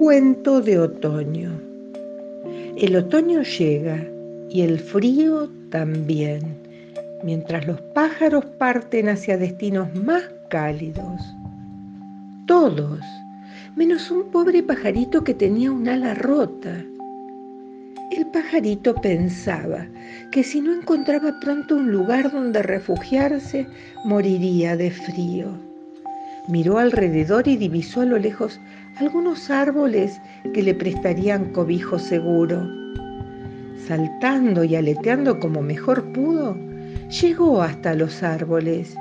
Cuento de otoño. El otoño llega y el frío también, mientras los pájaros parten hacia destinos más cálidos. Todos, menos un pobre pajarito que tenía un ala rota. El pajarito pensaba que si no encontraba pronto un lugar donde refugiarse, moriría de frío. Miró alrededor y divisó a lo lejos algunos árboles que le prestarían cobijo seguro. Saltando y aleteando como mejor pudo, llegó hasta los árboles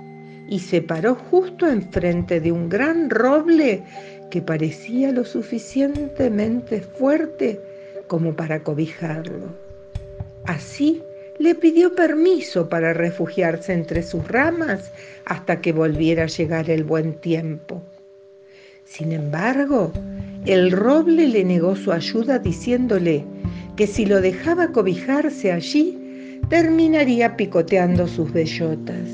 y se paró justo enfrente de un gran roble que parecía lo suficientemente fuerte como para cobijarlo. Así le pidió permiso para refugiarse entre sus ramas hasta que volviera a llegar el buen tiempo. Sin embargo, el roble le negó su ayuda diciéndole que si lo dejaba cobijarse allí, terminaría picoteando sus bellotas.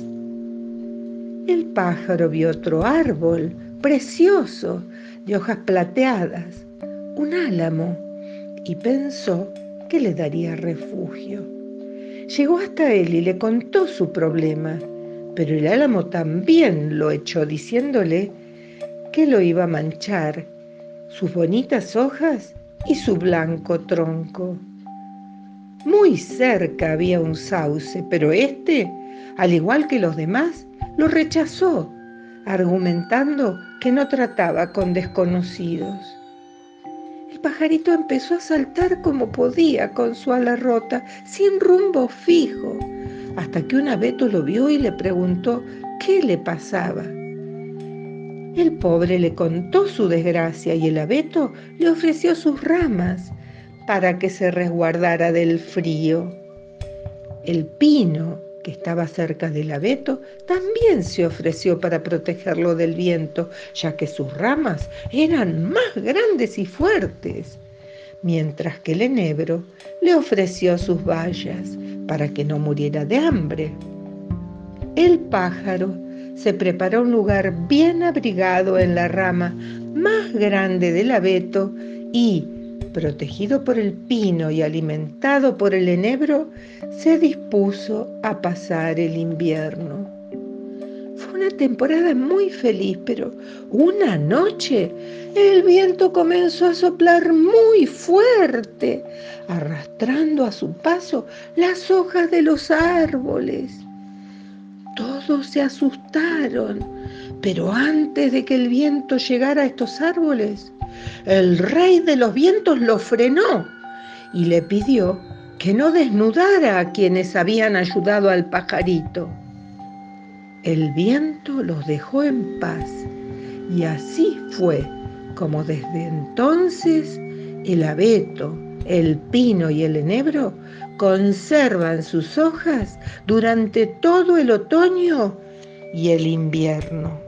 El pájaro vio otro árbol precioso, de hojas plateadas, un álamo, y pensó que le daría refugio. Llegó hasta él y le contó su problema, pero el álamo también lo echó diciéndole que lo iba a manchar, sus bonitas hojas y su blanco tronco. Muy cerca había un sauce, pero este, al igual que los demás, lo rechazó, argumentando que no trataba con desconocidos pajarito empezó a saltar como podía con su ala rota, sin rumbo fijo, hasta que un abeto lo vio y le preguntó qué le pasaba. El pobre le contó su desgracia y el abeto le ofreció sus ramas para que se resguardara del frío. El pino que estaba cerca del abeto, también se ofreció para protegerlo del viento, ya que sus ramas eran más grandes y fuertes, mientras que el enebro le ofreció sus bayas para que no muriera de hambre. El pájaro se preparó un lugar bien abrigado en la rama más grande del abeto y, protegido por el pino y alimentado por el enebro, se dispuso a pasar el invierno. Fue una temporada muy feliz, pero una noche el viento comenzó a soplar muy fuerte, arrastrando a su paso las hojas de los árboles. Todos se asustaron, pero antes de que el viento llegara a estos árboles, el rey de los vientos lo frenó y le pidió que no desnudara a quienes habían ayudado al pajarito. El viento los dejó en paz y así fue como desde entonces el abeto, el pino y el enebro conservan sus hojas durante todo el otoño y el invierno.